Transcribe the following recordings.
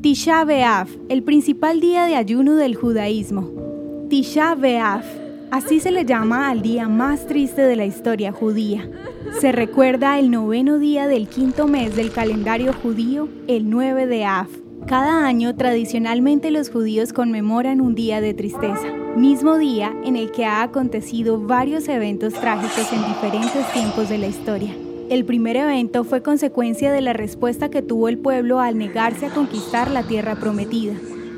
Tisha B'Av, el principal día de ayuno del judaísmo. Tisha B'Av, así se le llama al día más triste de la historia judía. Se recuerda el noveno día del quinto mes del calendario judío, el 9 de Av. Cada año tradicionalmente los judíos conmemoran un día de tristeza, mismo día en el que ha acontecido varios eventos trágicos en diferentes tiempos de la historia. El primer evento fue consecuencia de la respuesta que tuvo el pueblo al negarse a conquistar la tierra prometida.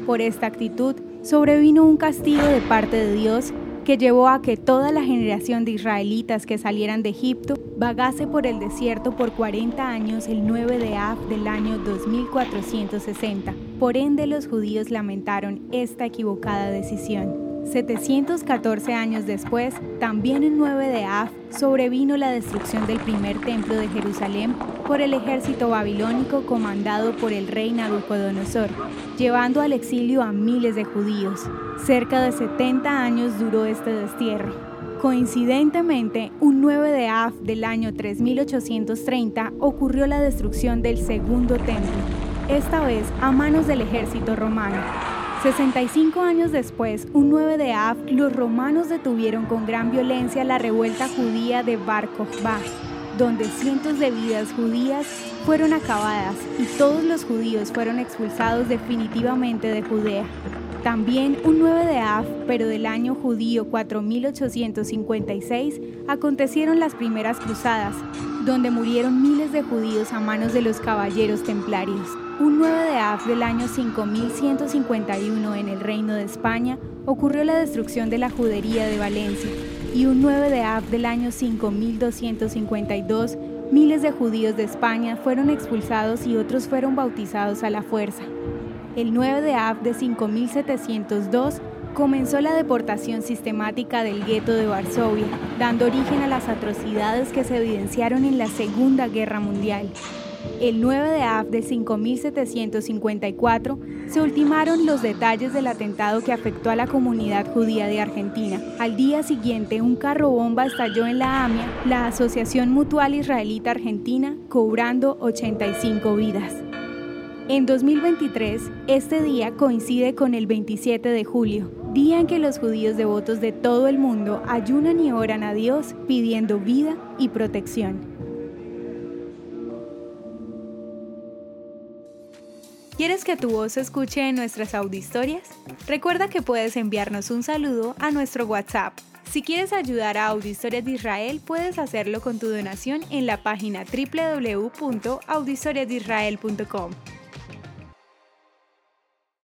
Por esta actitud, sobrevino un castigo de parte de Dios que llevó a que toda la generación de israelitas que salieran de Egipto vagase por el desierto por 40 años el 9 de Av del año 2460. Por ende los judíos lamentaron esta equivocada decisión. 714 años después, también en 9 de Av, sobrevino la destrucción del primer templo de Jerusalén por el ejército babilónico comandado por el rey Nabucodonosor, llevando al exilio a miles de judíos. Cerca de 70 años duró este destierro. Coincidentemente, un 9 de Av del año 3830 ocurrió la destrucción del segundo templo, esta vez a manos del ejército romano. 65 años después, un 9 de Av, los romanos detuvieron con gran violencia la revuelta judía de Bar Kokhba, donde cientos de vidas judías fueron acabadas y todos los judíos fueron expulsados definitivamente de Judea. También un 9 de Av, pero del año judío 4856, acontecieron las primeras cruzadas, donde murieron miles de judíos a manos de los caballeros templarios. Un 9 de Av del año 5151 en el Reino de España ocurrió la destrucción de la judería de Valencia y un 9 de Av del año 5252 miles de judíos de España fueron expulsados y otros fueron bautizados a la fuerza. El 9 de Av de 5702 comenzó la deportación sistemática del gueto de Varsovia, dando origen a las atrocidades que se evidenciaron en la Segunda Guerra Mundial. El 9 de Av de 5754 se ultimaron los detalles del atentado que afectó a la comunidad judía de Argentina. Al día siguiente, un carro bomba estalló en la AMIA, la Asociación Mutual Israelita Argentina, cobrando 85 vidas. En 2023, este día coincide con el 27 de julio, día en que los judíos devotos de todo el mundo ayunan y oran a Dios pidiendo vida y protección. ¿Quieres que tu voz se escuche en nuestras audihistorias? Recuerda que puedes enviarnos un saludo a nuestro WhatsApp. Si quieres ayudar a Audihistorias de Israel, puedes hacerlo con tu donación en la página www.audihistoriasdeisrael.com.